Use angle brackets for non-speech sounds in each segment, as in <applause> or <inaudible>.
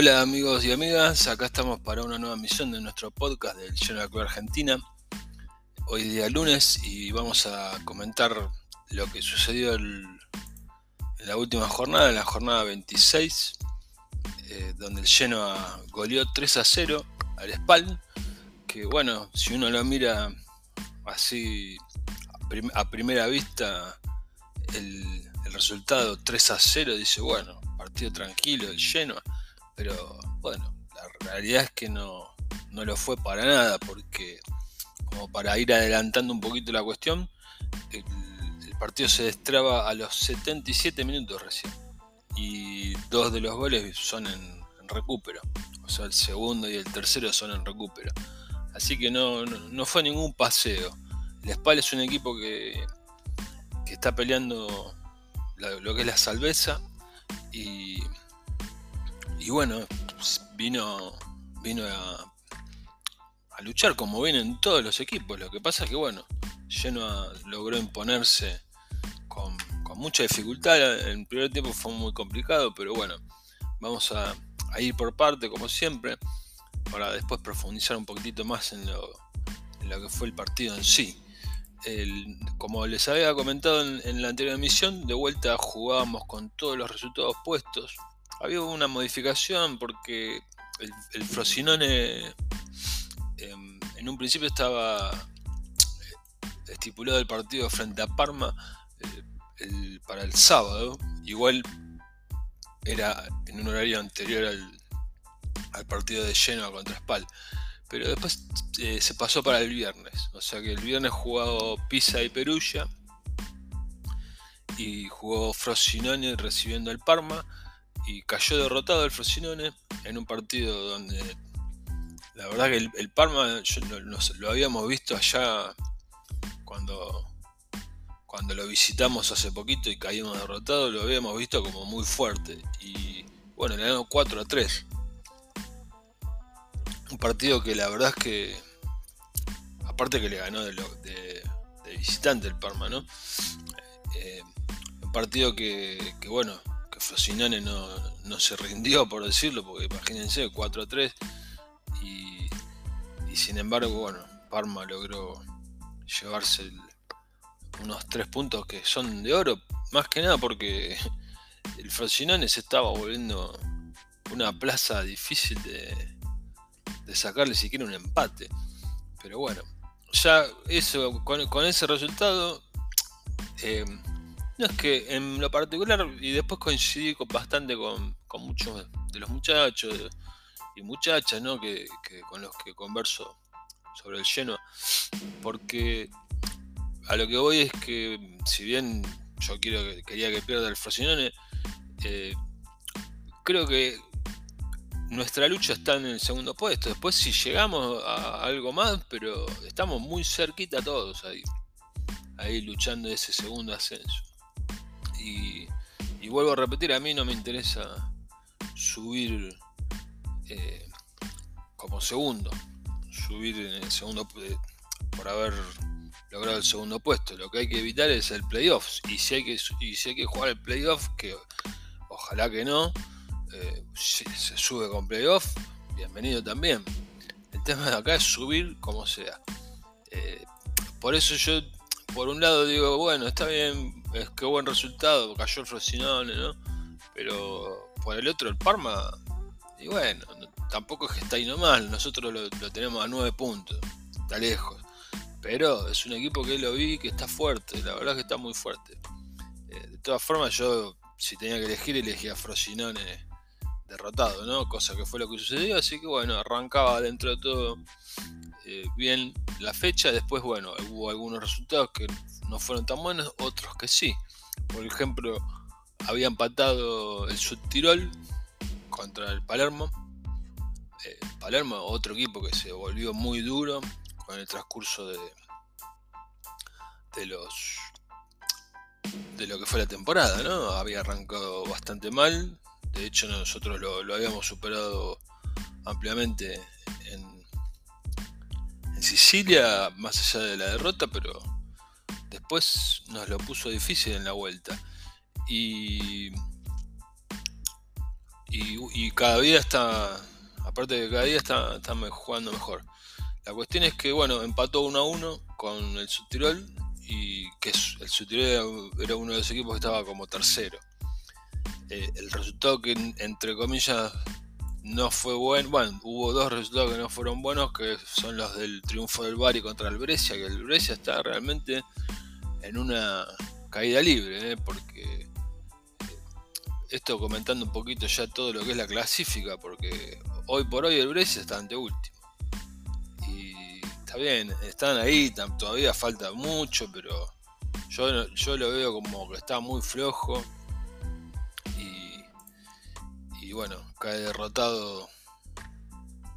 Hola amigos y amigas, acá estamos para una nueva misión de nuestro podcast del de Club Argentina. Hoy día lunes y vamos a comentar lo que sucedió en la última jornada, en la jornada 26, eh, donde el Genoa goleó 3 a 0 al Spal, que bueno, si uno lo mira así a, primera vista, el, el resultado 3 a 0 dice, bueno, partido tranquilo el Genoa pero bueno, la realidad es que no, lo fue para nada, porque como para ir adelantando un poquito la cuestión, el, partido se destraba a los 77 minutos recién. Y dos de los goles son en, recupero. O sea, el segundo y el tercero son en recupero. Así que no, fue ningún paseo. El Spal es un equipo que, que está peleando lo que es la salveza. Y y bueno, vino, vino a, luchar como vienen todos los equipos. Lo que pasa es que bueno, Genoa logró imponerse con, mucha dificultad. En el primer tiempo fue muy complicado, pero bueno, vamos a, ir por parte como siempre, para después profundizar un poquitito más en lo, que fue el partido en sí. como les había comentado en, en, la anterior emisión, de vuelta jugábamos con todos los resultados puestos había una modificación porque el, Frosinone em, en un principio estaba eh, estipulado el partido frente a Parma eh, para el sábado. Igual era en un horario anterior al, partido de Genoa contra Spal. Pero después eh, se pasó para el viernes. O sea que el viernes jugó Pisa y Perugia. Y jugó Frosinone recibiendo el Parma y cayó derrotado el Frosinone en un partido donde la verdad que el, Parma lo habíamos visto allá cuando, cuando lo visitamos hace poquito y caímos derrotados, lo habíamos visto como muy fuerte. Y bueno, le ganó 4 a 3. Un partido que la verdad es que, aparte que le ganó de, de, visitante el Parma, ¿no? Eh, un partido que, que bueno, Frosinone no, se rindió, por decirlo, porque imagínense, 4 a 3. Y, sin embargo, bueno, Parma logró llevarse unos 3 puntos que son de oro, más que nada porque <laughs> el Frosinone se estaba volviendo una plaza difícil de, de sacarle siquiera un empate. Pero bueno, ya eso, con, ese resultado, eh, no, es que en lo particular, y después coincidí bastante con, muchos de los muchachos y muchachas ¿no? que, con los que converso sobre el lleno, porque a lo que voy es que, si bien yo quiero que, quería que pierda el Frosinone, eh, creo que nuestra lucha está en el segundo puesto. Después, si llegamos a algo más, pero estamos muy cerquita todos ahí, ahí luchando ese segundo ascenso. Y, vuelvo a repetir, a mí no me interesa subir eh, como segundo, subir en el segundo por haber logrado el segundo puesto. Lo que hay que evitar es el playoff. Y si hay que, y si hay que jugar el playoff, que ojalá que no, eh, si se sube con playoff, bienvenido también. El tema de acá es subir como sea. Eh, por eso yo, por un lado, digo, bueno, está bien, es que buen resultado, cayó el Frosinone, ¿no? Pero por el otro, el Parma, y bueno, tampoco es que está ahí nomás, nosotros lo, tenemos a 9 puntos, está lejos. Pero es un equipo que lo vi que está fuerte, la verdad que está muy fuerte. Eh, de todas formas, yo si tenía que elegir, elegía a Frosinone derrotado, ¿no? Cosa que fue lo que sucedió, así que bueno, arrancaba dentro de todo eh, bien la fecha. Después, bueno, hubo algunos resultados que no fueron tan buenos, otros que sí. Por ejemplo, había empatado el Subtirol contra el Palermo. Eh, Palermo, otro equipo que se volvió muy duro con el transcurso de, de los de lo que fue la temporada, ¿no? Había arrancado bastante mal. De hecho, nosotros lo, lo habíamos superado ampliamente en, en Sicilia, más allá de la derrota, pero después nos lo puso difícil en la vuelta. Y, y, cada día está, aparte de que cada día está, está jugando mejor. La cuestión es que, bueno, empató 1 a 1 con el Subtirol y que el Subtirol era uno de los equipos que estaba como tercero. Eh, el resultado que, entre comillas, no fue bueno. Bueno, hubo dos resultados que no fueron buenos, que son los del triunfo del Bari contra el Brescia, que el Brescia está realmente en una caída libre, ¿eh? porque eh, esto comentando un poquito ya todo lo que es la clasífica, porque hoy por hoy el Brescia está ante último. Y está bien, están ahí, todavía falta mucho, pero yo, yo lo veo como que está muy flojo y bueno, cae derrotado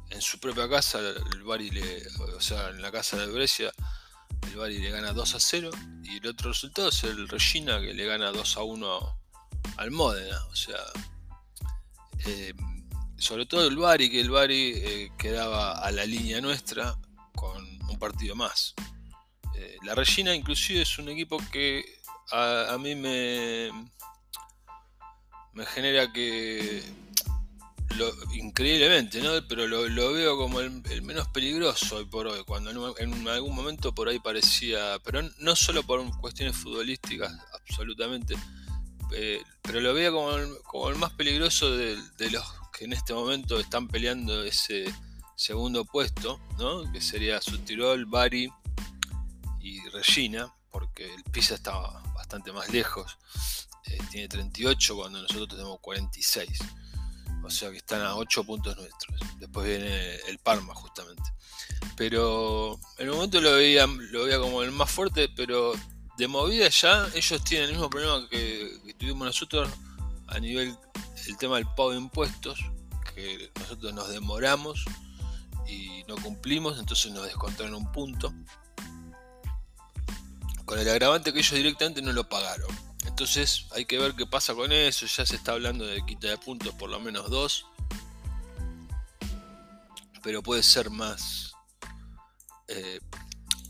en su propia casa, el Bari le, o sea, en la casa de Brescia, el Bari le gana 2 a 0 y el otro resultado es el Regina que le gana 2 a 1 al Módena, o sea, eh, sobre todo el Bari, que el Bari eh, quedaba a la línea nuestra con un partido más. Eh, la Regina inclusive es un equipo que a mí me, me genera que increíblemente, ¿no? Pero lo, veo como el, menos peligroso hoy por hoy, cuando en, algún momento por ahí parecía, pero no solo por cuestiones futbolísticas, absolutamente, eh, pero lo veo como el, como el más peligroso de, los que en este momento están peleando ese segundo puesto, ¿no? Que sería Sutirol, Bari y Regina, porque el Pisa estaba bastante más lejos. Eh, tiene 38 cuando nosotros tenemos 46. O sea que están a 8 puntos nuestros. Después viene el Parma justamente. Pero en un momento lo veía, lo veía como el más fuerte, pero de movida ya ellos tienen el mismo problema que, tuvimos nosotros a nivel el tema del pago de impuestos, que nosotros nos demoramos y no cumplimos, entonces nos descontaron un punto. Con el agravante que ellos directamente no lo pagaron. Entonces hay que ver qué pasa con eso. Ya se está hablando de quita de puntos por lo menos dos. Pero puede ser más. Eh,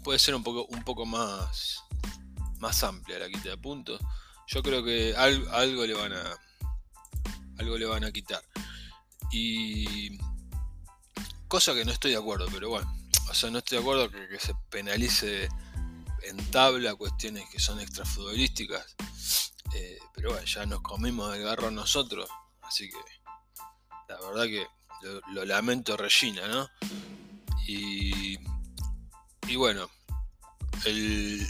puede ser un poco, un poco más, más amplia la quita de puntos. Yo creo que algo, le van a. Algo le van a quitar. Y. Cosa que no estoy de acuerdo, pero bueno. O sea, no estoy de acuerdo que, que se penalice en tabla cuestiones que son extrafutbolísticas. Eh, pero bueno, ya nos comimos el garro nosotros. Así que la verdad que lo, lamento Regina, ¿no? Y, y bueno,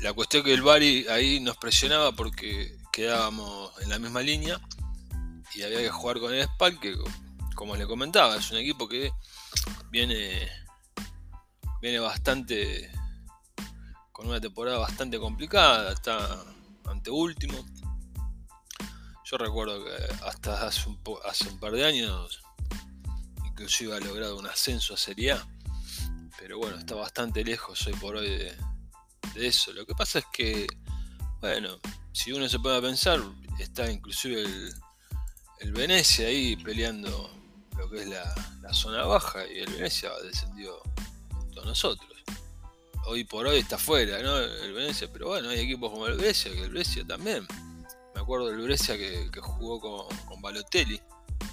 la cuestión que el Bari ahí nos presionaba porque quedábamos en la misma línea y había que jugar con el Spal, que como le comentaba, es un equipo que viene, viene bastante con una temporada bastante complicada, está ante último. Yo recuerdo que hasta hace un, par de años inclusive ha logrado un ascenso a Serie A, pero bueno, está bastante lejos hoy por hoy de, eso. Lo que pasa es que, bueno, si uno se puede pensar, está inclusive el, Venecia ahí peleando lo que es la, zona baja y el Venecia descendió junto a nosotros hoy por hoy está fuera, ¿no? El Venecia, pero bueno, hay equipos como el Brescia, que el Brescia también. Acuerdo del Brescia que, jugó con, Balotelli,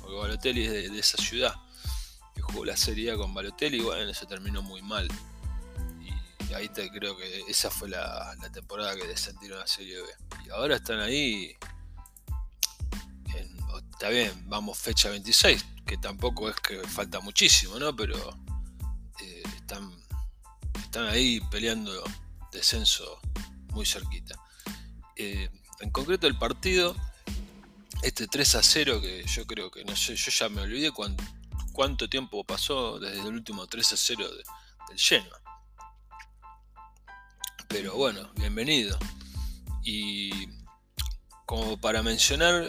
porque Balotelli es de, esa ciudad, que jugó la Serie A con Balotelli y bueno, se terminó muy mal. Y ahí te, creo que esa fue la, temporada que descendieron a Serie B. Y ahora están ahí. está bien, vamos fecha 26, que tampoco es que falta muchísimo, ¿no? Pero eh, están están ahí peleando descenso muy cerquita. Eh, en concreto el partido, este 3 a 0 que yo creo que no sé, yo ya me olvidé cuánto, tiempo pasó desde el último 3 a 0 del Genoa. Pero bueno, bienvenido. Y como para mencionar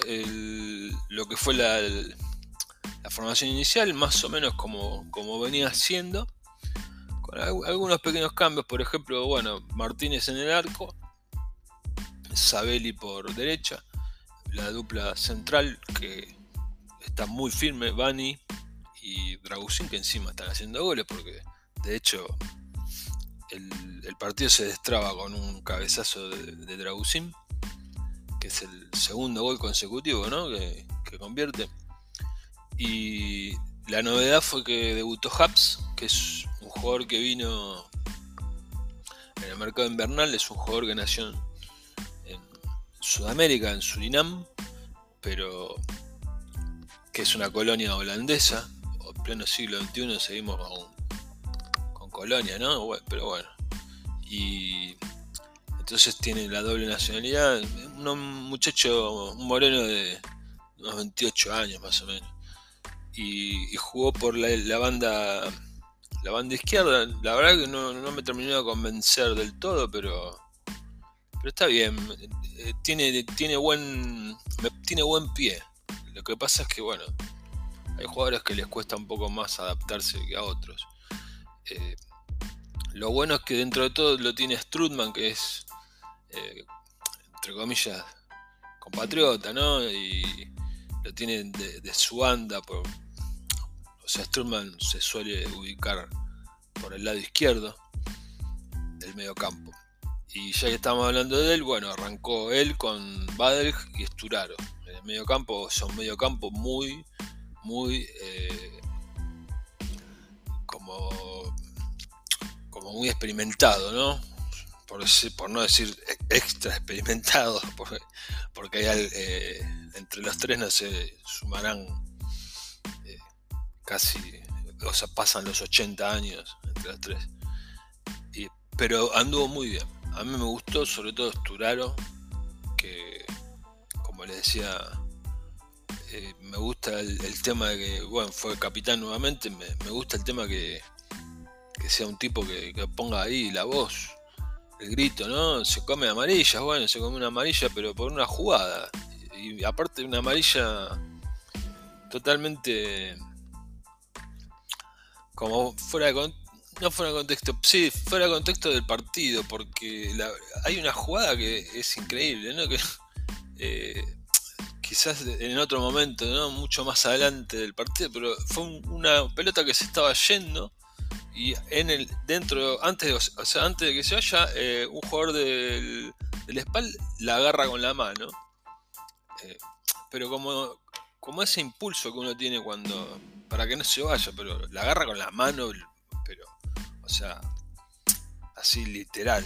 lo que fue la, formación inicial, más o menos como, como venía siendo algunos pequeños cambios, por ejemplo, bueno, Martínez en el arco, Sabelli por derecha, la dupla central que está muy firme, Bani y Dragusin que encima están haciendo goles porque de hecho el, partido se destraba con un cabezazo de, de que es el segundo gol consecutivo ¿no? que, convierte. Y la novedad fue que debutó Haps, que es un jugador que vino en el mercado invernal, es un jugador que nació Sudamérica, en Surinam, pero que es una colonia holandesa, en pleno siglo XXI seguimos con, colonia, ¿no? pero bueno. Y entonces tiene la doble nacionalidad, un muchacho, un moreno de unos 28 años más o menos. Y, jugó por la, banda la banda izquierda. La verdad que no, me terminó de convencer del todo, pero pero está bien. Eh, tiene tiene buen tiene buen pie. Lo que pasa es que bueno, hay jugadores que les cuesta un poco más adaptarse que a otros. Eh, lo bueno es que dentro de todo lo tiene Strutman, que es eh, entre comillas compatriota, ¿no? Y lo tienen de, su banda. Por, o sea, Sturman se suele ubicar por el lado izquierdo del medio campo. Y ya que estamos hablando de él, bueno, arrancó él con Badelg y Sturaro. En el medio campo son medio campo muy, muy eh, como, como muy experimentado, ¿no? Por, por no decir extra experimentado, <laughs> porque, hay, eh, entre los tres no se sumarán eh, casi, o sea, pasan los 80 años entre los tres. pero anduvo muy bien. A mí me gustó sobre todo Sturaro, que como les decía, eh, me gusta el, tema de que, bueno, fue capitán nuevamente, me, gusta el tema que, sea un tipo que, que ponga ahí la voz, el grito, ¿no? Se come amarillas, bueno, se come una amarilla, pero por una jugada y aparte una amarilla totalmente como fuera de no fuera de contexto, sí, fuera de contexto del partido, porque hay una jugada que es increíble, ¿no? Que eh, quizás en otro momento, ¿no? Mucho más adelante del partido, pero fue una pelota que se estaba yendo y en el dentro antes de, o sea, antes de que se vaya eh, un jugador del, del espal la agarra con la mano eh, pero como, como ese impulso que uno tiene cuando. para que no se vaya, pero la agarra con la mano, pero. O sea. así literal.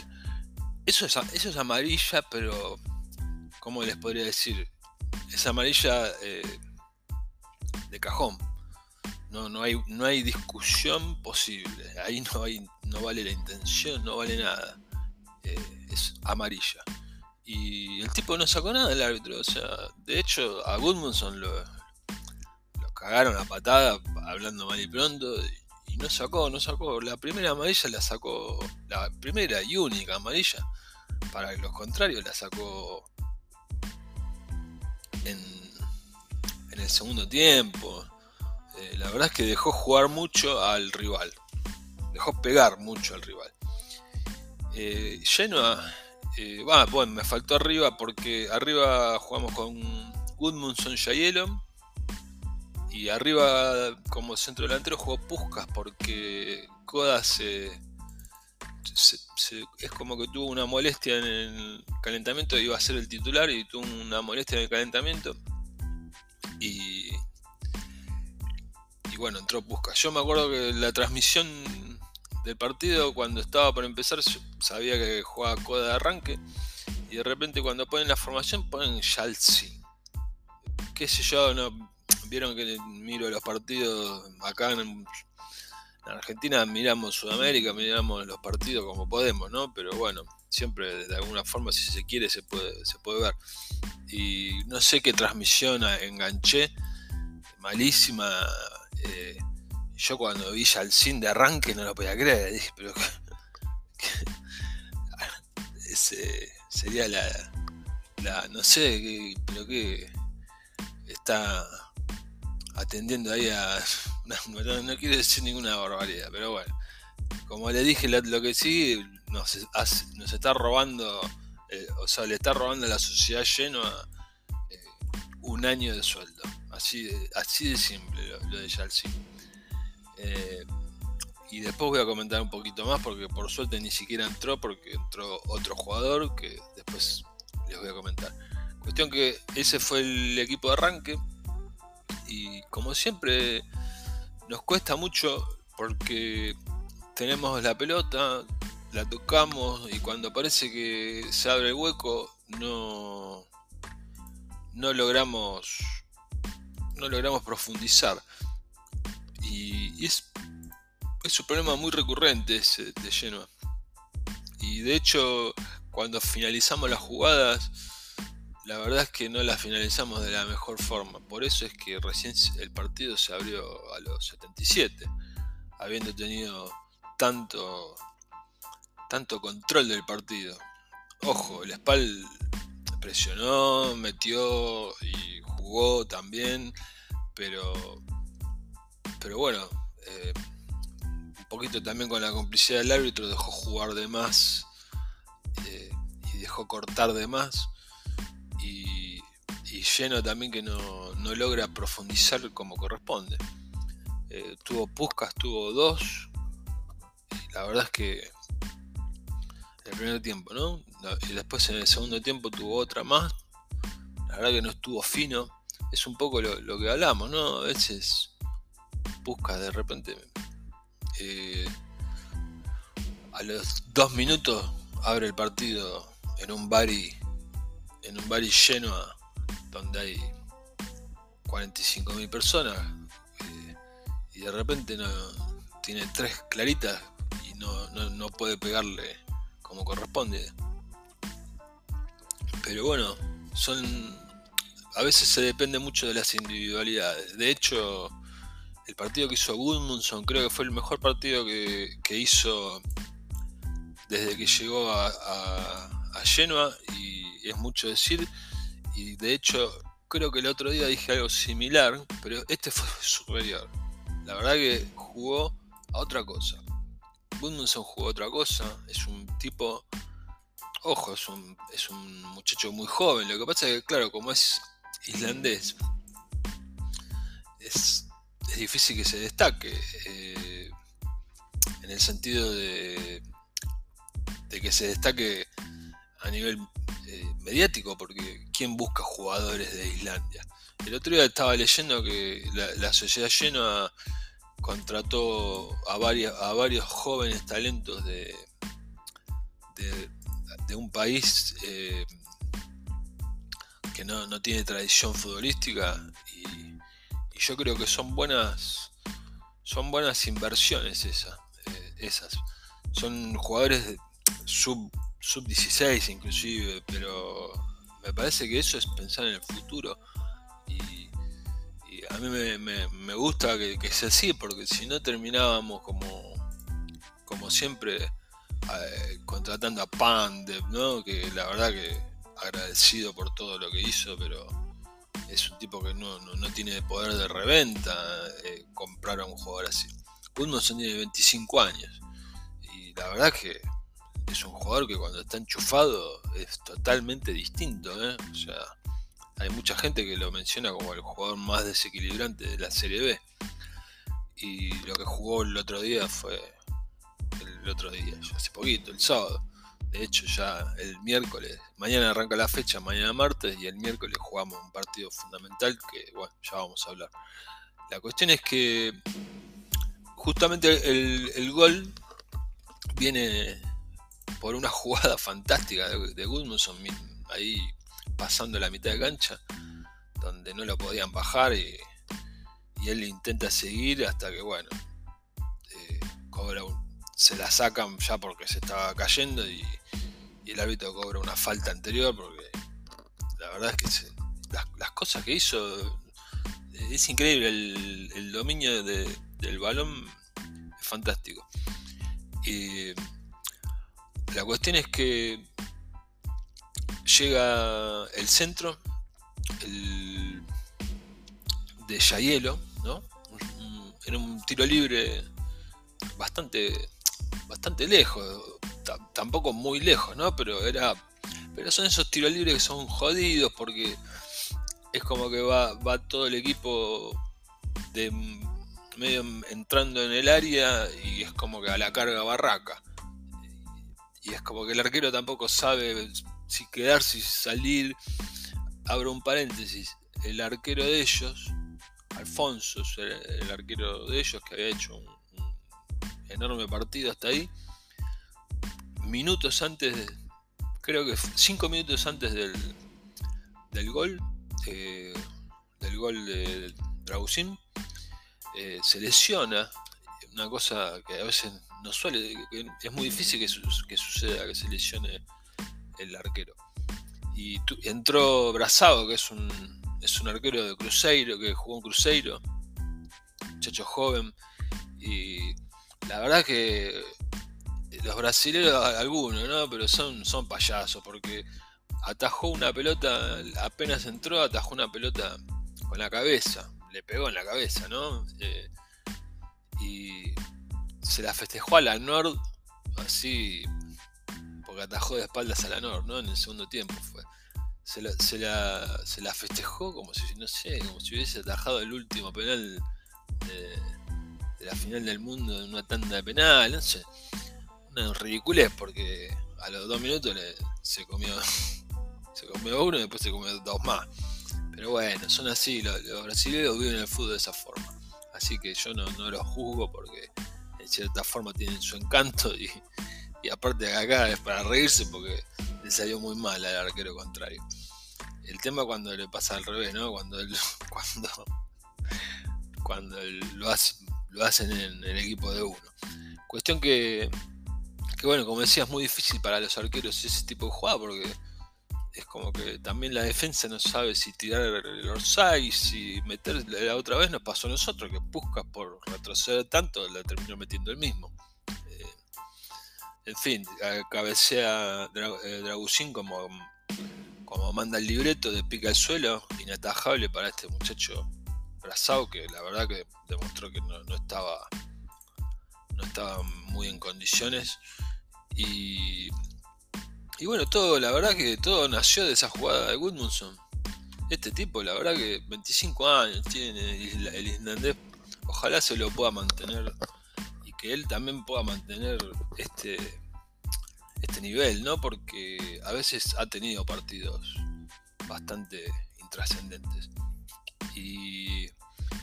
Eso es, amarilla, pero. ¿Cómo les podría decir? Es amarilla eh, de cajón. No, no, hay, no hay discusión posible. Ahí no, hay, no vale la intención, no vale nada. Eh, es amarilla. Y el tipo no sacó nada del árbitro. O sea, de hecho, a Goodmanson lo, lo cagaron a patada, hablando mal y pronto. No sacó, no sacó. La primera amarilla la sacó. La primera y única amarilla. Para los contrarios la sacó en, en el segundo tiempo. Eh, la verdad es que dejó jugar mucho al rival. Dejó pegar mucho al rival. Eh, Genoa eh, bueno, me faltó arriba porque arriba jugamos con Goodmundson Yayelon. Y arriba, como centro delantero, jugó Puskas porque Kodas se, es como que tuvo una molestia en el calentamiento, iba a ser el titular y tuvo una molestia en el calentamiento. Y, y bueno, entró Puskas. Yo me acuerdo que la transmisión del partido, cuando estaba por empezar, sabía que jugaba coda de arranque. Y de repente cuando ponen la formación ponen Chalsi. Qué sé yo, no vieron que miro los partidos acá en, Argentina, miramos Sudamérica, miramos los partidos como podemos, ¿no? Pero bueno, siempre de alguna forma si se quiere se puede, se puede ver. Y no sé qué transmisión enganché, malísima. Eh, yo cuando vi Yalcin de arranque no lo podía creer. Pero. <laughs> Ese sería la. la no sé, pero que. Está atendiendo ahí a. <laughs> No, quiero decir ninguna barbaridad, pero bueno. Como le dije, lo, que sí nos, está robando. Eh, o sea, le está robando a la sociedad lleno eh, un año de sueldo. Así de, así de simple lo, de Yalcin. Eh, y después voy a comentar un poquito más porque por suerte ni siquiera entró porque entró otro jugador que después les voy a comentar. Cuestión que ese fue el equipo de arranque y como siempre nos cuesta mucho porque tenemos la pelota, la tocamos y cuando parece que se abre el hueco no, no logramos no logramos profundizar. Y, es, es un problema muy recurrente ese de Genoa. Y de hecho cuando finalizamos las jugadas la verdad es que no las finalizamos de la mejor forma por eso es que recién el partido se abrió a los 77 habiendo tenido tanto tanto control del partido. Ojo, el Spal presionó, metió y jugó también, pero, pero bueno, eh, un poquito también con la complicidad del árbitro dejó jugar de más eh, y dejó cortar de más. Y, lleno también que no, logra profundizar como corresponde. Eh, tuvo Puscas, tuvo dos. Y la verdad es que el primer tiempo, ¿no? Y después en el segundo tiempo tuvo otra más. La verdad que no estuvo fino. Es un poco lo, que hablamos, ¿no? A veces busca de repente. Eh, a los dos minutos abre el partido en un bari. En un bari lleno donde hay 45.000 personas. Eh, y de repente no, tiene tres claritas y no, no puede pegarle como corresponde. Pero bueno, son. A veces se depende mucho de las individualidades. De hecho, el partido que hizo Gudmundsson creo que fue el mejor partido que, hizo desde que llegó a, a, Genoa y es mucho decir. Y de hecho, creo que el otro día dije algo similar, pero este fue <laughs> superior. La verdad que jugó a otra cosa. Gudmundsson jugó otra cosa, es un tipo, ojo, es un, es un muchacho muy joven, lo que pasa es que, claro, como es islandés, es, difícil que se destaque, eh, en el sentido de, de que se destaque a nivel eh, mediático, porque ¿quién busca jugadores de Islandia? El otro día estaba leyendo que la, sociedad llena contrató a, a varios jóvenes talentos de, de, un país eh, que no, tiene tradición futbolística y, yo creo que son buenas son buenas inversiones esas, eh, esas. son jugadores sub 16 inclusive pero me parece que eso es pensar en el futuro a mí me, gusta que, sea así, porque si no terminábamos como, como siempre eh, contratando a Pandev, ¿no? que la verdad que agradecido por todo lo que hizo, pero es un tipo que no, tiene poder de reventa eh, comprar a un jugador así. Gudmundsson tiene 25 años y la verdad que es un jugador que cuando está enchufado es totalmente distinto. ¿eh? O sea, hay mucha gente que lo menciona como el jugador más desequilibrante de la Serie B. Y lo que jugó el otro día fue. El otro día, hace poquito, el sábado. De hecho, ya el miércoles, mañana arranca la fecha, mañana martes, y el miércoles jugamos un partido fundamental que, bueno, ya vamos a hablar. La cuestión es que justamente el gol viene por una <laughs> jugada fantástica de, Gudmundsson, ahí pasando la mitad de cancha, donde no lo podían bajar y, él intenta seguir hasta que, bueno, eh, se la sacan ya porque se estaba cayendo y, el árbitro cobra una falta anterior porque la verdad es que las, cosas que hizo eh, es increíble, el, dominio del balón es fantástico. Y la cuestión es que llega el centro de Yayelo, ¿no? Era un tiro libre bastante, bastante lejos, tampoco muy lejos, ¿no? Pero era, pero son esos tiros libres que son jodidos porque es como que va, va todo el equipo de medio entrando en el área y es como que a la carga barraca. Y es como que el arquero tampoco sabe si quedarse y salir, abro un paréntesis, el arquero de ellos, Alfonso, el, arquero de ellos, que había hecho un, enorme partido hasta ahí. Minutos antes, creo que cinco minutos antes del, del gol, eh, del gol de Dragusin, eh, se lesiona. Una cosa que a veces no suele, es muy difícil que, que suceda, que se lesione el arquero. Y entró Brazado, que es un, es un arquero de Cruzeiro, que jugó en Cruzeiro, muchacho joven. Y la verdad que los brasileños, algunos, ¿no? Pero son, son payasos, porque atajó una pelota, apenas entró, atajó una pelota con la cabeza, le pegó en la cabeza, ¿no? Eh, y se la festejó a la Nord, así, porque atajó de espaldas a la Nord, ¿no? En el segundo tiempo fue. Se la, se la, se la festejó como si, no sé, como si hubiese atajado el último penal de, la final del mundo en una tanda de penal, no sé. Una ridiculez porque a los dos minutos se comió <laughs> se comió uno y después se comió dos más. Pero bueno, son así, los, brasileños viven el fútbol de esa forma. Así que yo no, no los juzgo porque cierta forma tienen su encanto y, y aparte acá es para reírse porque le salió muy mal al arquero contrario. El tema cuando le pasa al revés, ¿no? Cuando <laughs> cuando, cuando lo, lo hacen en el equipo de uno. Cuestión que, que, bueno, como decía, es muy difícil para los arqueros ese tipo de jugada porque es como que también la defensa no sabe si tirar el orsay, si meter la otra vez nos pasó a nosotros, que Puskas por retroceder tanto la terminó metiendo el mismo. Eh, en fin, cabecea eh, Dragusín como, como manda el libreto de pica al suelo, inatajable para este muchacho Brazao, que la verdad que demostró que no, estaba no estaba muy en condiciones. Y y bueno, todo, la verdad que todo nació de esa jugada de Goodmanson. Este tipo, la verdad que 25 años tiene el islandés. Ojalá se lo pueda mantener y que él también pueda mantener este, este nivel, ¿no? Porque a veces ha tenido partidos bastante intrascendentes. Y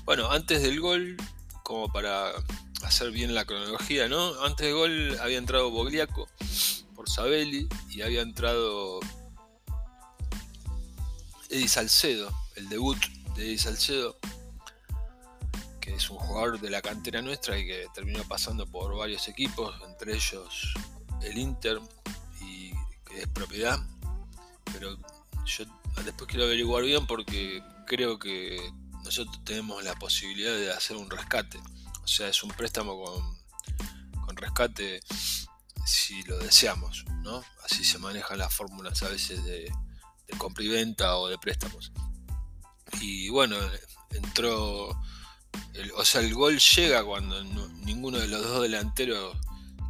bueno, antes del gol, como para hacer bien la cronología, ¿no? Antes del gol había entrado Bogliaco por Sabelli y había entrado Eddie Salcedo, el debut de Eddie Salcedo, que es un jugador de la cantera nuestra y que terminó pasando por varios equipos, entre ellos el Inter, y que es propiedad. Pero yo después quiero averiguar bien porque creo que nosotros tenemos la posibilidad de hacer un rescate. O sea, es un préstamo con, con rescate si lo deseamos, ¿no? Así se manejan las fórmulas a veces de, compra y venta o de préstamos. Y bueno, entró, o sea, el gol llega cuando ninguno de los dos delanteros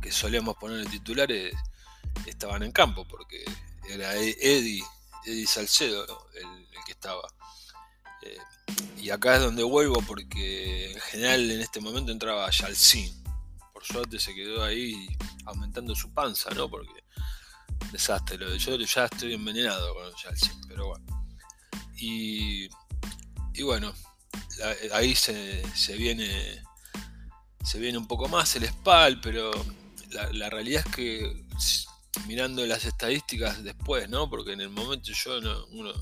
que solíamos poner en titulares estaban en campo, porque era Eddie, Eddie Salcedo el, que estaba. Eh, y acá es donde vuelvo porque en general en este momento entraba Yalcin por suerte se quedó ahí aumentando su panza, ¿no? Porque desastre, lo de yo ya estoy envenenado con Chelsea, pero bueno. Y, y bueno, ahí se, viene se viene un poco más el SPAL, pero la, realidad es que mirando las estadísticas después, ¿no? Porque en el momento yo no, uno,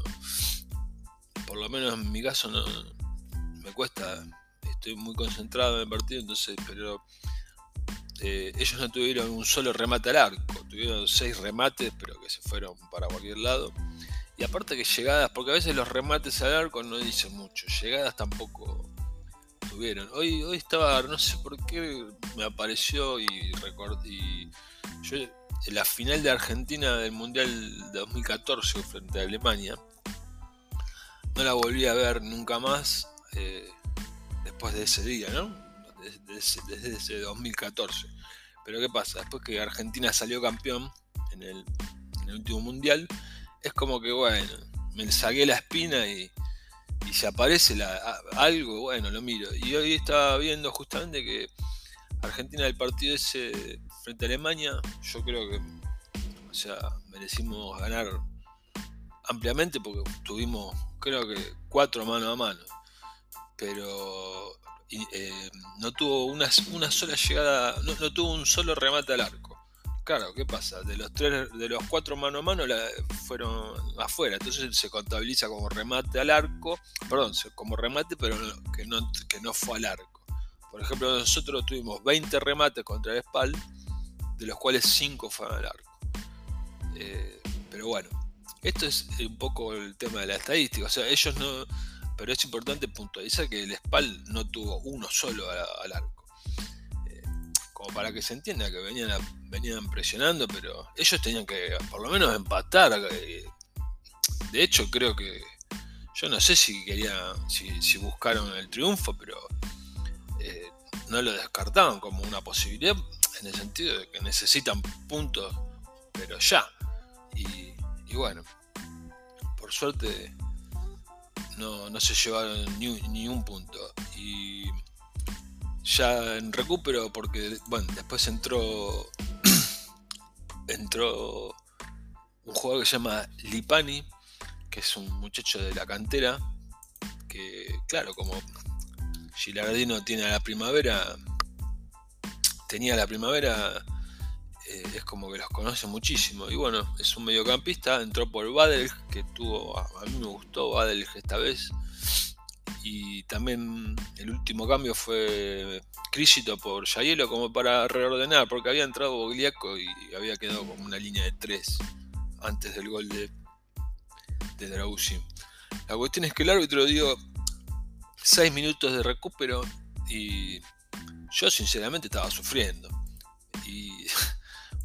por lo menos en mi caso no me cuesta, estoy muy concentrado en el partido, entonces, pero eh, ellos no tuvieron un solo remate al arco, tuvieron seis remates, pero que se fueron para cualquier lado. Y aparte que llegadas, porque a veces los remates al arco no dicen mucho, llegadas tampoco tuvieron. Hoy, hoy estaba, no sé por qué me apareció y recordé. Yo en la final de Argentina del Mundial 2014 frente a Alemania, no la volví a ver nunca más eh, después de ese día, ¿no? Desde, ese 2014. Pero ¿qué pasa? Después que Argentina salió campeón en el, último mundial, es como que, bueno, me saqué la espina y, y si aparece algo, bueno, lo miro. Y hoy estaba viendo justamente que Argentina del partido ese frente a Alemania, yo creo que, o sea, merecimos ganar ampliamente porque tuvimos, creo que, cuatro mano a mano pero eh, no tuvo una, una sola llegada, no, tuvo un solo remate al arco. Claro, ¿qué pasa? De los tres, de los cuatro mano a mano fueron afuera, entonces se contabiliza como remate al arco, perdón, como remate, pero que no, que no fue al arco. Por ejemplo, nosotros tuvimos 20 remates contra el Spal, de los cuales 5 fueron al arco. Eh, pero bueno, esto es un poco el tema de la estadística. O sea, ellos no. Pero es importante puntualizar que el SPAL no tuvo uno solo al arco. Eh, como para que se entienda que venían, venían presionando, pero ellos tenían que por lo menos empatar. Eh, de hecho, creo que. Yo no sé si quería. si, buscaron el triunfo, pero. no lo descartaban como una posibilidad en el sentido de que necesitan puntos, pero ya. Y, bueno, por suerte no, se llevaron ni, un punto. Y ya en recupero, porque bueno, después entró. <clears throat> entró un jugador que se llama Lipani, que es un muchacho de la cantera, que claro, como Gilardino tiene a la primavera, tenía la primavera eh, es como que los conoce muchísimo. Y bueno, es un mediocampista, entró por Badel, que tuvo, a, mí me gustó Badel esta vez. Y también el último cambio fue Crisito por Yayelo como para reordenar, porque había entrado Bogliaco y había quedado como una línea de tres antes del gol de, de Drausi. La cuestión es que el árbitro dio 6 minutos de recupero y yo sinceramente estaba sufriendo. Y <laughs>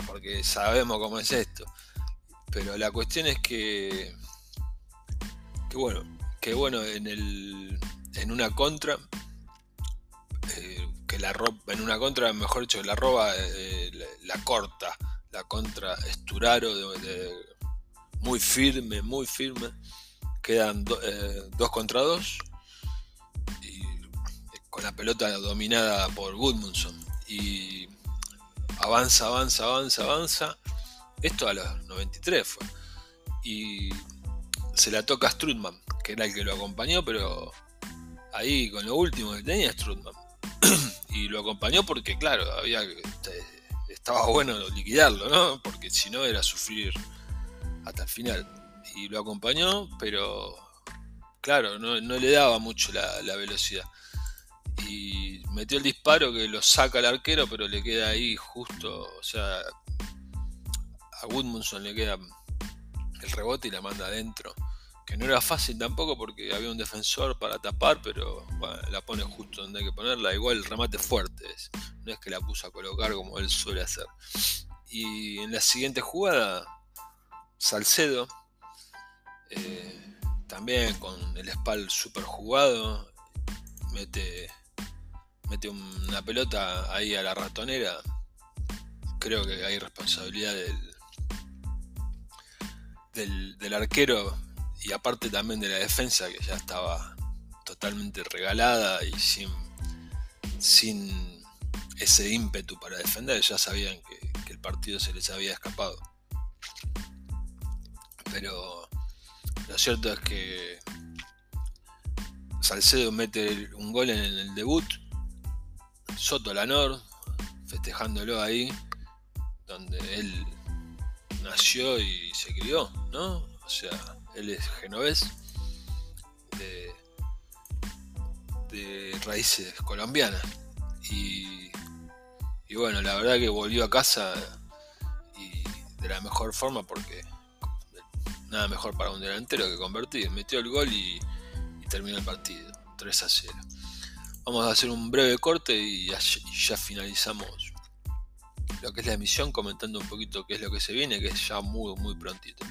porque sabemos cómo es esto. Pero la cuestión es que, que bueno, que bueno, en, el, en una contra, eh, que la ropa, en una contra, mejor dicho, la roba, eh, la, corta, la contra Esturaro, muy firme, muy firme, quedan eh, dos contra dos, con la pelota dominada por Goodmanson. Y avanza, avanza, avanza, avanza. Esto a los 93 fue. Y se la toca a Strutman, que era el que lo acompañó, pero ahí con lo último que tenía Strutman. <clears throat> y lo acompañó porque, claro, había este, estaba bueno liquidarlo, ¿no? Porque si no era sufrir hasta el final. Y lo acompañó, pero claro, no, le daba mucho la, la velocidad. Y metió el disparo que lo saca el arquero, pero le queda ahí justo, o sea, a Woodmunson le queda el rebote y la manda adentro. Que no era fácil tampoco porque había un defensor para tapar, pero la pone justo donde hay que ponerla. Igual el remate fuerte es, no es que la puso a colocar como él suele hacer. Y en la siguiente jugada, Salcedo, eh, también con el espal super jugado, mete mete una pelota ahí a la ratonera, creo que hay responsabilidad del, del, arquero y aparte también de la defensa que ya estaba totalmente regalada y sin, sin ese ímpetu para defender, ya sabían que, que el partido se les había escapado. Pero lo cierto es que Salcedo mete un gol en el debut Soto Lanor, festejándolo ahí, donde él nació y se crió, ¿no? O sea, él es genovés de, raíces colombianas. Y, y, bueno, la verdad que volvió a casa y de la mejor forma porque nada mejor para un delantero que convertir. Metió el gol y, y terminó el partido, 3 a 0. Vamos a hacer un breve corte y ya, finalizamos lo que es la emisión comentando un poquito qué es lo que se viene, que es ya muy, muy prontito.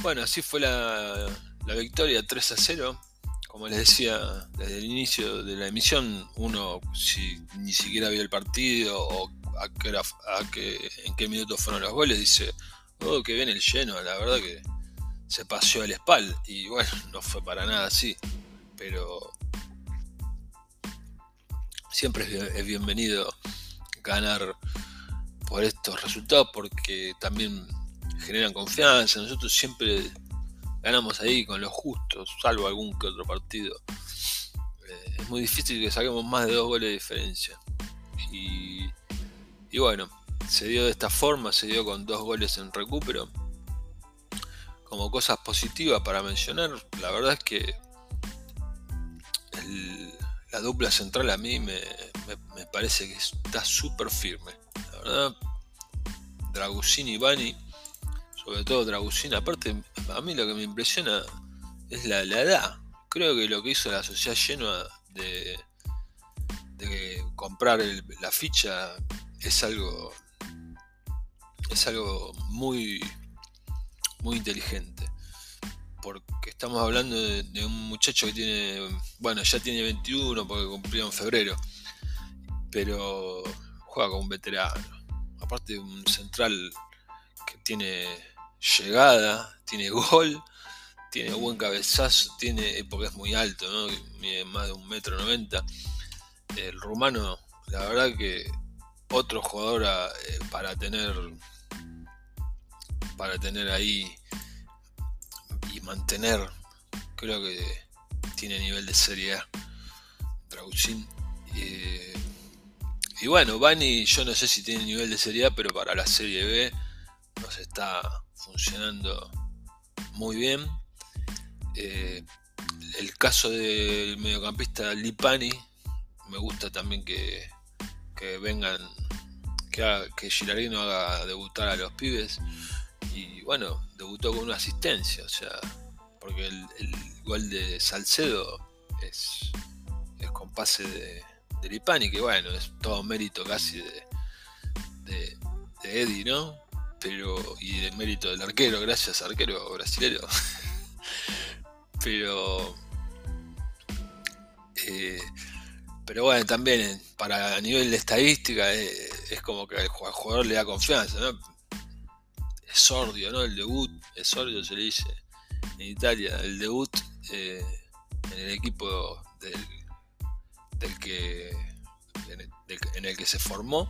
Bueno, así fue la, la, victoria 3 a 0. Como les decía desde el inicio de la emisión, uno si ni siquiera vio el partido o a qué, a en qué minutos fueron los goles, dice, oh, que viene el lleno, la verdad que se paseó el espal. Y bueno, <laughs> no fue para nada así. Pero siempre es bienvenido ganar por estos resultados porque también generan confianza. Nosotros siempre ganamos ahí con los justos, salvo algún que otro partido. Eh, es muy difícil que saquemos más de dos goles de diferencia. Y, y bueno, se dio de esta forma, se dio con dos goles en recupero. Como cosas positivas para mencionar, la verdad es que la dupla central a mí me, parece que está súper firme. La verdad, Dragusín y Bani, sobre todo Dragusín, aparte, a mí lo que me impresiona es la, edad. Creo que lo que hizo la sociedad llena de, de comprar la ficha es algo es algo muy muy inteligente porque estamos hablando de, un muchacho que tiene, bueno, ya tiene 21 porque cumplió en febrero, pero juega como un veterano. Aparte de un central que tiene llegada, tiene gol, tiene buen cabezazo, tiene, porque es muy alto, mide más de un metro noventa. El rumano, la verdad que otro jugador eh, para tener para tener ahí mantener, creo que tiene nivel de Serie A. Eh, y bueno, Bani yo no sé si tiene nivel de Serie A, pero para la Serie B nos está funcionando muy bien. Eh, el caso del mediocampista Lipani, me gusta también que, que vengan, que, que Girardino haga debutar a los pibes. Y bueno, debutó con una asistencia, o sea, porque el, gol de Salcedo es, es con pase de, de Lipani, que bueno, es todo mérito casi de, de, Eddie, ¿no? Pero, y de mérito del arquero, gracias arquero brasileño. <laughs> pero, eh, pero bueno, también para a nivel de estadística eh, es como que al jugador le da confianza, ¿no? Es sordio, ¿no? El debut, es sordio se le dice en Italia, el debut eh, en el equipo del, que en el, que se formó,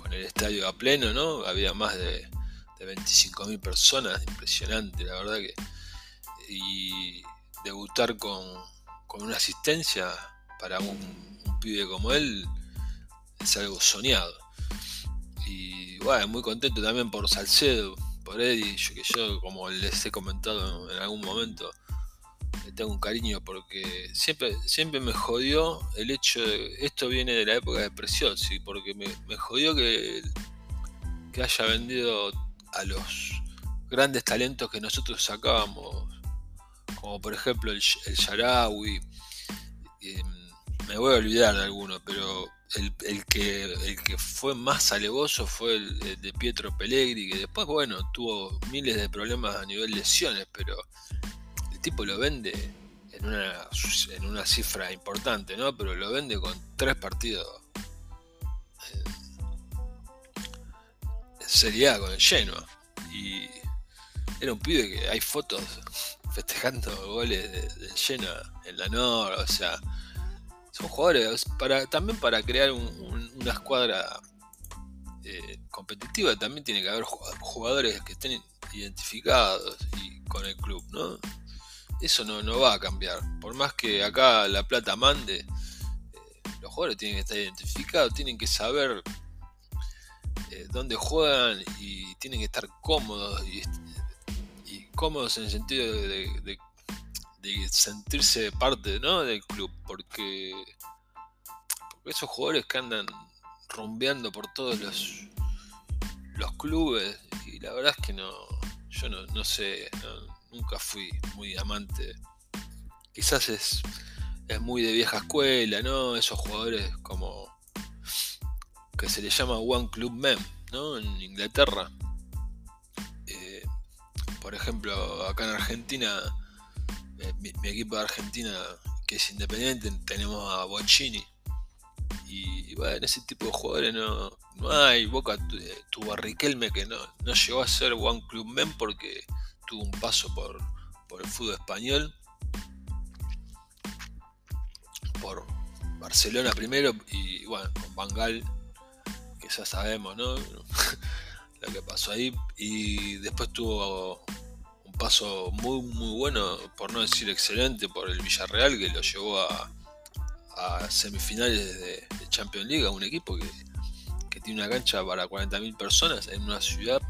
con el estadio a pleno, ¿no? Había más de, de 25.000 personas, impresionante, la verdad que. Y debutar con, una asistencia para un, pibe como él es algo soñado. Y bueno, muy contento también por Salcedo, por Eddie, yo que yo, como les he comentado en algún momento, le tengo un cariño porque siempre, siempre me jodió el hecho de. Esto viene de la época de Preciosi, porque me, jodió que, que haya vendido a los grandes talentos que nosotros sacábamos, como por ejemplo el, el Sharawi. Em, me voy a olvidar de alguno, pero el, que, el que fue más alevoso fue el, de Pietro Pellegri, que después, bueno, tuvo miles de problemas a nivel lesiones, pero el tipo lo vende en una, en una cifra importante, ¿no? Pero lo vende con tres partidos en Serie con el lleno. Y era un pibe que hay fotos festejando goles de, de lleno en la Nor, o sea son jugadores para, también para crear una escuadra eh, competitiva también tiene que haber jugadores que estén identificados y con el club, ¿no? Eso no, no va a cambiar. Por más que acá la plata mande, eh, los jugadores tienen que estar identificados, tienen que saber eh, dónde juegan y tienen que estar cómodos y, cómodos en el sentido de sentirse parte ¿no? del club, porque, porque esos jugadores que andan rumbeando por todos los, los clubes, y la verdad es que no, yo no, sé, nunca fui muy amante, quizás es, es muy de vieja escuela, ¿no? Esos jugadores como que se le llama One Club Men, ¿no? En Inglaterra. Eh, por ejemplo, acá en Argentina eh, mi, equipo de Argentina, que es independiente, tenemos a Boccini. Y, bueno, ese tipo de jugadores no, no hay. Boca eh, tuvo Riquelme que no, no llegó a ser One Club Men porque tuvo un paso por, por el fútbol español. Por Barcelona primero y bueno, con Bangal, que ya sabemos, ¿no? <laughs> lo que pasó ahí. Y después tuvo un paso muy, muy bueno, por no decir excelente, por el Villarreal, que lo llevó a, semifinales de, Champions League, a un equipo que, tiene una cancha para 40.000 personas en una ciudad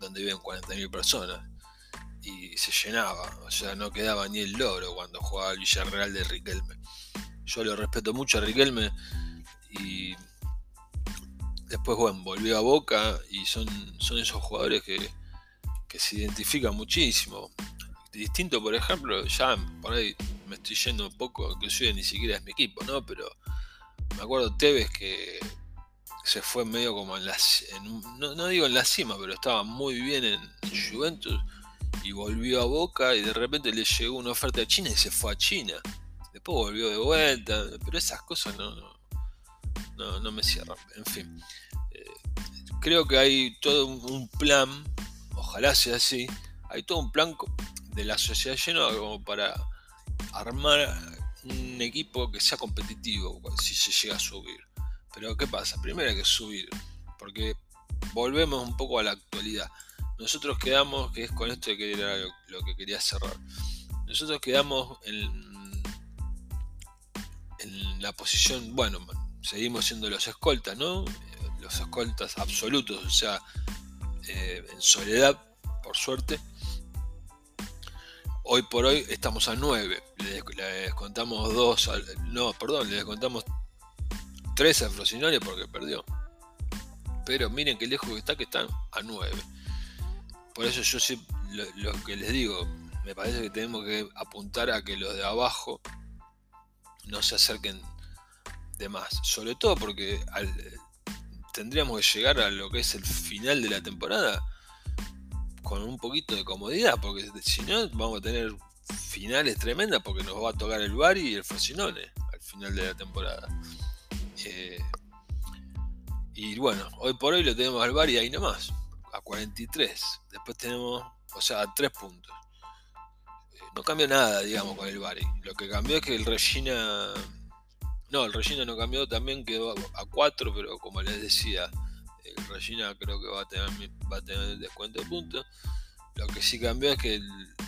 donde viven 40.000 personas. Y se llenaba, o sea, no quedaba ni el loro cuando jugaba el Villarreal de Riquelme. Yo lo respeto mucho a Riquelme y después, bueno, volvió a Boca y son, son esos jugadores que, se identifican muchísimo. Distinto, por ejemplo, ya por ahí me estoy yendo un poco, inclusive ni siquiera es mi equipo, ¿no? Pero me acuerdo Tevez que se fue medio como en la... no, digo en la cima, pero estaba muy bien en, Juventus y volvió a Boca y de repente le llegó una oferta de China y se fue a China. Después volvió de vuelta, pero esas cosas no, no, no me cierran. En fin, eh, creo que hay todo un plan, ojalá sea así, hay todo un plan de la sociedad llena como para armar un equipo que sea competitivo si se llega a subir. Pero ¿qué pasa? Primero hay que subir, porque volvemos un poco a la actualidad. Nosotros quedamos, que es con esto que era lo que quería cerrar, nosotros quedamos en, en la posición, bueno, seguimos siendo los escoltas, ¿no? Los escoltas absolutos, o sea, eh, en soledad, por suerte. Hoy por hoy estamos a 9. Les, contamos dos, no, perdón, les contamos 3 a Frosinone porque perdió. Pero miren qué lejos que está, que están a 9. Por eso yo sí, lo, que les digo, me parece que tenemos que apuntar a que los de abajo no se acerquen de más. Sobre todo porque tendríamos que llegar a lo que es el final de la temporada con un poquito de comodidad, porque si no vamos a tener finales tremendas porque nos va a tocar el Bari y el Frosinone al final de la temporada. Eh, y bueno, hoy por hoy lo tenemos al Bari ahí nomás, a 43. Después tenemos, o sea, a 3 puntos. Eh, no cambia nada, digamos, con el Bari. Lo que cambió es que el Regina. No, el Regina no cambió, también quedó a 4, pero como les decía, el Regina creo que va a tener, va a tener descuento de puntos. Lo que sí cambió es que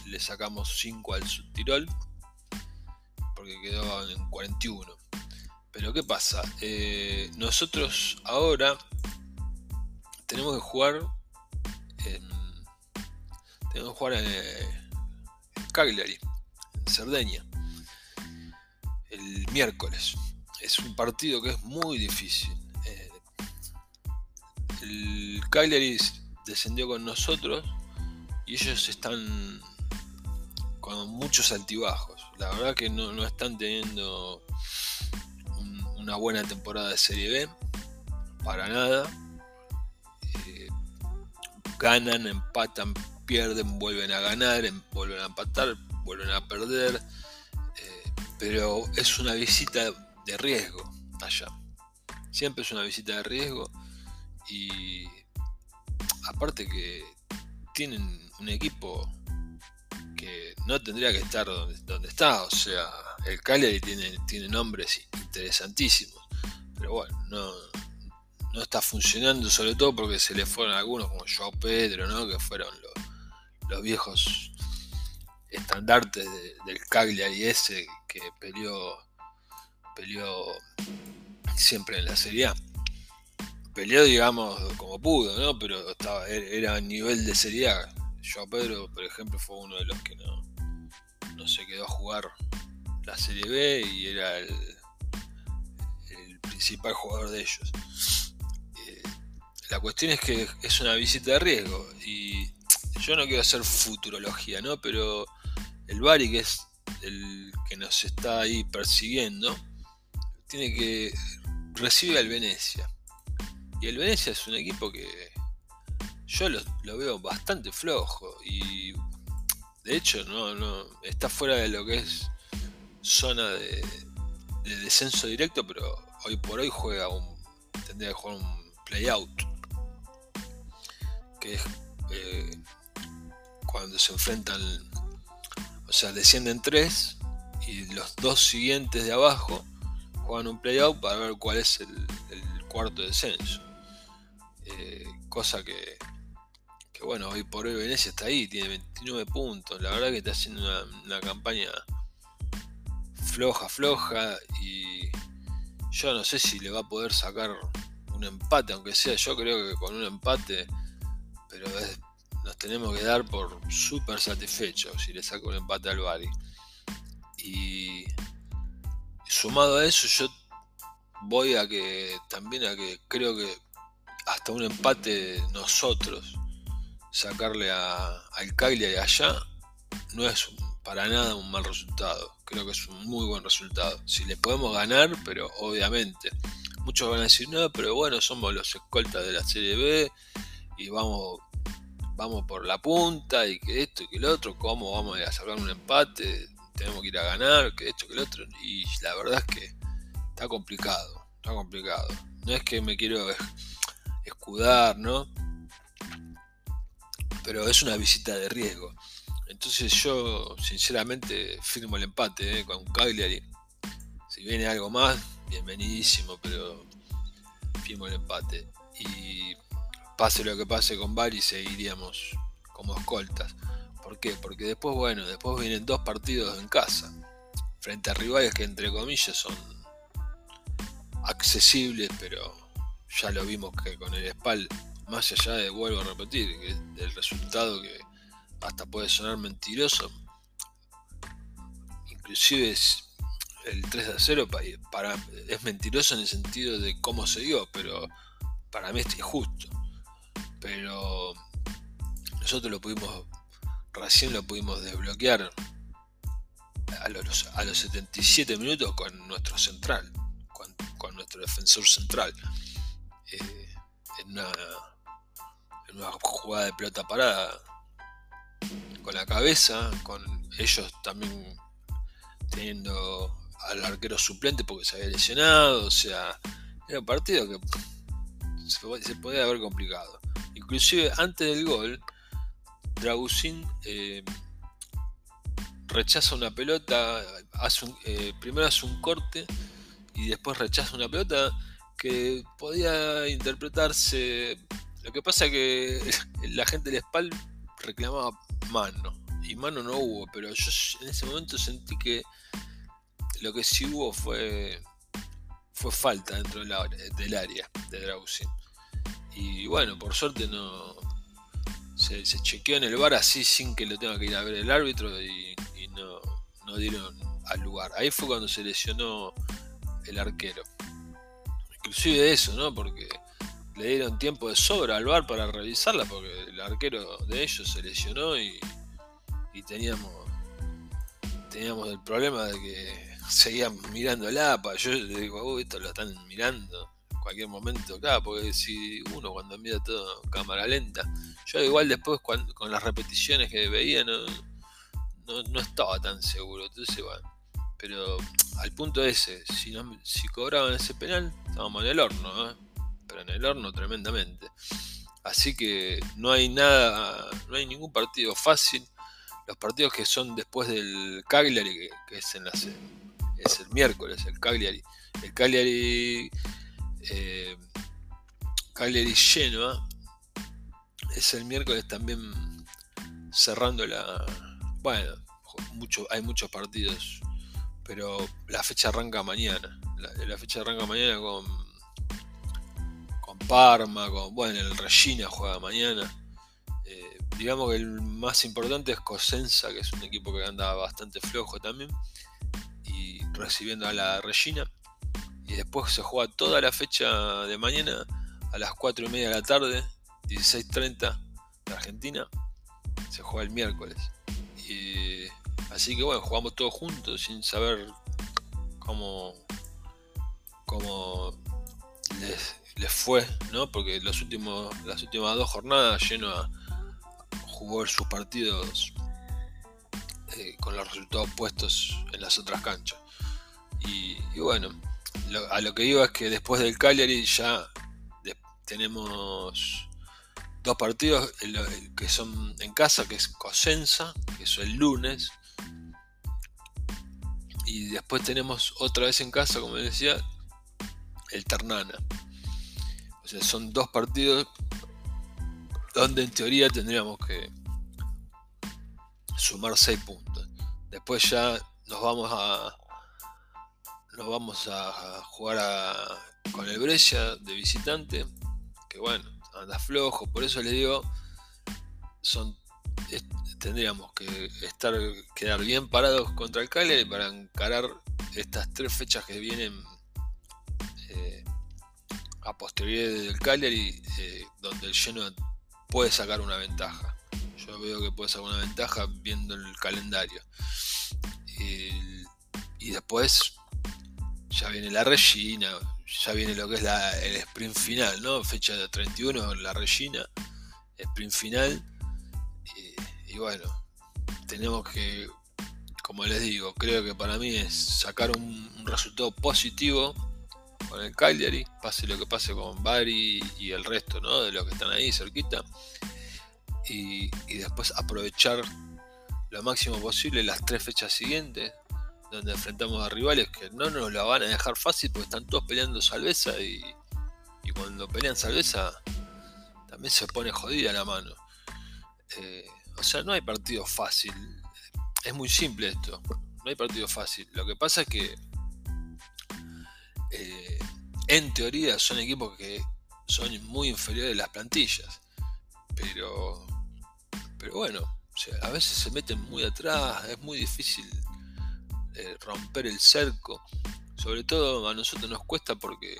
le sacamos 5 al Subtirol, porque quedó en 41. Pero ¿qué pasa? Eh, nosotros ahora tenemos que jugar en, tenemos que jugar en, Cagliari, en Cerdeña, el miércoles. Es un partido que es muy difícil. Eh, el Cagliari descendió con nosotros y ellos están con muchos altibajos. La verdad que no, no están teniendo una buena temporada de Serie B, para nada. Eh, ganan, empatan, pierden, vuelven a ganar, vuelven a empatar, vuelven a perder. Pero es una visita de riesgo allá. Siempre es una visita de riesgo. Y aparte que tienen un equipo que no tendría que estar donde, está. O sea, el Cagliari tiene, tiene nombres interesantísimos. Pero bueno, no, no está funcionando, sobre todo porque se le fueron algunos, como Joao Pedro, ¿no? que fueron los, viejos estandartes del Cagliari ese que peleó, peleó siempre en la Serie A. Peleó, digamos, como pudo, ¿no? Pero estaba, era a nivel de Serie A. Joao Pedro, por ejemplo, fue uno de los que no, no se quedó a jugar la Serie B y era el, principal jugador de ellos. Eh, la cuestión es que es una visita de riesgo y yo no quiero hacer futurología, ¿no? Pero el Bari, que es el que nos está ahí persiguiendo, tiene que recibir al Venecia. Y el Venecia es un equipo que yo lo, lo veo bastante flojo y de hecho no, no está fuera de lo que es zona de, descenso directo, pero hoy por hoy juega un. tendría que jugar un play-out. Que es eh, cuando se enfrentan. O sea, descienden tres y los dos siguientes de abajo juegan un play-out para ver cuál es el, cuarto descenso. Eh, cosa que, que bueno, hoy por hoy Venecia está ahí, tiene 29 puntos, la verdad que está haciendo una, campaña floja, floja y yo no sé si le va a poder sacar un empate, aunque sea, yo creo que con un empate, pero nos tenemos que dar por súper satisfechos si le saco un empate al Bari. Y sumado a eso, yo voy a que también a que creo que hasta un empate nosotros sacarle a, al Cagliari allá no es para nada un mal resultado. Creo que es un muy buen resultado. Si le podemos ganar, pero obviamente. Muchos van a decir, no, pero bueno, somos los escoltas de la Serie B y vamos, vamos por la punta y que esto y que el otro, ¿cómo vamos a sacar un empate? Tenemos que ir a ganar, que esto, que el otro. Y la verdad es que está complicado, está complicado. No es que me quiero escudar, ¿no? Pero es una visita de riesgo. Entonces yo sinceramente firmo el empate ¿eh? con Cagliari. Si viene algo más, bienvenidísimo, pero firmo el empate. Y pase lo que pase con Bari, seguiríamos como escoltas. ¿Por qué? Porque después, bueno, después vienen dos partidos en casa, frente a rivales que entre comillas son accesibles, pero ya lo vimos que con el Spal, más allá de, vuelvo a repetir, que del resultado que hasta puede sonar mentiroso, inclusive es el 3 a 0 para, es mentiroso en el sentido de cómo se dio, pero para mí es injusto. Pero nosotros lo pudimos, recién lo pudimos desbloquear a los, a los 77 minutos con nuestro central, con nuestro defensor central. Eh, en, una, jugada de pelota parada con la cabeza, con ellos también teniendo al arquero suplente porque se había lesionado, o sea, era un partido que se, podía haber complicado. Inclusive antes del gol, Dragusin eh, rechaza una pelota, hace eh, primero hace un corte y después rechaza una pelota que podía interpretarse. Lo que pasa es que <laughs> la gente del SPAL reclamaba mano. Y mano no hubo, pero yo en ese momento sentí que lo que sí hubo fue, fue falta dentro del, área de Drausin. Y bueno, por suerte no se, chequeó en el bar así sin que lo tenga que ir a ver el árbitro y, no, no dieron al lugar. Ahí fue cuando se lesionó el arquero inclusive eso, ¿no? Porque le dieron tiempo de sobra al bar para revisarla, porque el arquero de ellos se lesionó y, teníamos teníamos el problema de que <laughs> seguían mirando el APA. Yo le digo, uy, esto lo están mirando cualquier momento acá, porque si uno cuando mira todo cámara lenta, yo igual después con las repeticiones que veía no, no estaba tan seguro. Entonces, bueno, pero al punto ese, si, si cobraban ese penal, estábamos en el horno, ¿eh? pero en el horno tremendamente. Así que no hay nada, no hay ningún partido fácil. Los partidos que son después del Cagliari, que, es, en es el miércoles, el Cagliari. El Cagliari, eh, Cagliari Genoa, es el miércoles también cerrando la... Bueno, mucho, hay muchos partidos pero la fecha arranca mañana. La, fecha arranca mañana con, con Parma, con, bueno, el Regina juega mañana. Eh, digamos que el más importante es Cosenza, que es un equipo que anda bastante flojo también, y recibiendo a la Regina. Y después se juega toda la fecha de mañana a las 4 y media de la tarde, 16.30 de Argentina. Se juega el miércoles. Así que bueno, jugamos todos juntos sin saber cómo, cómo les, fue, ¿no? Porque los últimos, las últimas dos jornadas Genoa jugó sus partidos eh, con los resultados puestos en las otras canchas. Y, bueno, a lo que iba es que después del Cagliari ya tenemos dos partidos que son en casa, que es Cosenza, que es el lunes, y después tenemos otra vez en casa, como decía, el Ternana. O sea, son dos partidos donde en teoría tendríamos que sumar 6 puntos. Después ya nos vamos a nos vamos a jugar con el Brescia de visitante, que bueno, anda flojo, por eso les digo, son tendríamos que estar quedar bien parados contra el Cagliari para encarar estas tres fechas que vienen eh, a posteriori del Cagliari, eh, donde el Genoa puede sacar una ventaja. Yo veo que puede sacar una ventaja viendo el calendario. y después ya viene la Regina, ya viene lo que es el sprint final, ¿no? Fecha de 31, la Regina, sprint final. Y, bueno, tenemos que, como les digo, creo que para mí es sacar un, resultado positivo con el Cagliari, pase lo que pase con Bari y el resto, ¿no? De los que están ahí cerquita. Y, y después aprovechar lo máximo posible las tres fechas siguientes donde enfrentamos a rivales que no nos la van a dejar fácil porque están todos peleando salveza y, cuando pelean salveza también se pone jodida la mano. Eh, o sea, no hay partido fácil. Es muy simple esto. No hay partido fácil. Lo que pasa es que eh, en teoría son equipos que son muy inferiores a las plantillas. Pero, pero bueno, a veces se meten muy atrás. Es muy difícil eh, romper el cerco. Sobre todo a nosotros nos cuesta porque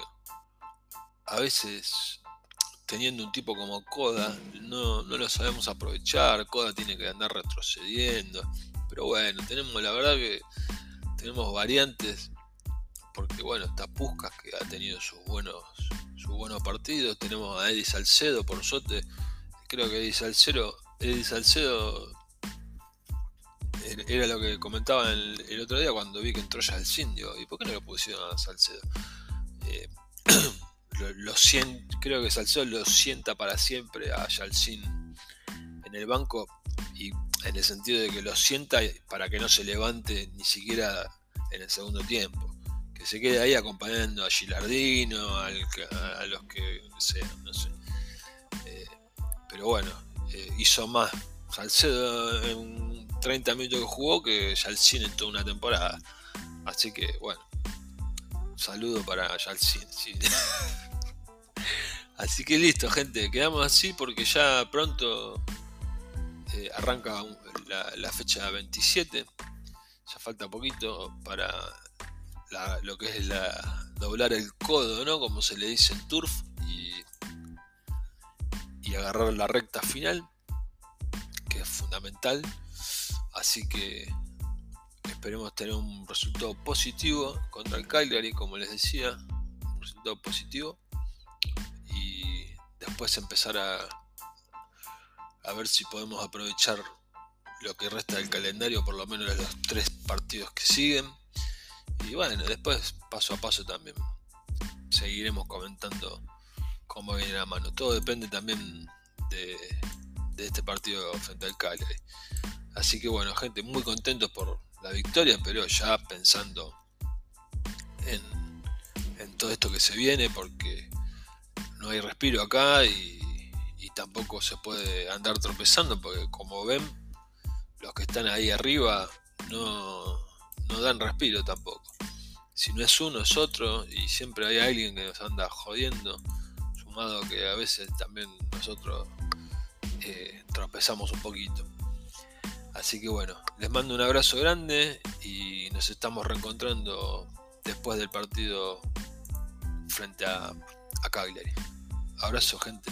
a veces teniendo un tipo como Koda no, lo sabemos aprovechar. Koda tiene que andar retrocediendo. Pero bueno, tenemos la verdad que tenemos variantes. Porque bueno, está Puskas que ha tenido sus buenos, sus buenos partidos. Tenemos a Eddie Salcedo por suerte. Creo que Eddie Salcedo, Eddie Salcedo era lo que comentaba el, otro día cuando vi que entró ya el Cindio. ¿Y por qué no lo pusieron a Salcedo? Eh, <clears throat> lo, creo que Salcedo lo sienta para siempre a Yalcin en el banco y en el sentido de que lo sienta para que no se levante ni siquiera en el segundo tiempo. Que se quede ahí acompañando a Gilardino, a los que sean, no sé. Eh, pero bueno, eh, hizo más Salcedo en 30 minutos que jugó que Yalcin en toda una temporada. Así que bueno, saludo para Yalcin. <laughs> así que listo, gente, quedamos así porque ya pronto eh, arranca la, fecha 27. Ya falta poquito para lo que es la doblar el codo, ¿no? Como se le dice en turf y, y agarrar la recta final, que es fundamental. Así que esperemos tener un resultado positivo contra el Cagliari, como les decía, un resultado positivo. Y después empezar a, a ver si podemos aprovechar lo que resta del calendario, por lo menos los tres partidos que siguen. Y bueno, después paso a paso también seguiremos comentando cómo viene la mano. Todo depende también de, de este partido frente al Cagliari. Así que bueno, gente, muy contentos por la victoria, pero ya pensando en, todo esto que se viene, porque no hay respiro acá y, tampoco se puede andar tropezando, porque como ven, los que están ahí arriba no, no dan respiro tampoco. Si no es uno, es otro, y siempre hay alguien que nos anda jodiendo, sumado que a veces también nosotros eh, tropezamos un poquito. Así que bueno, les mando un abrazo grande y nos estamos reencontrando después del partido frente a, a Cagliari. Abrazo gente.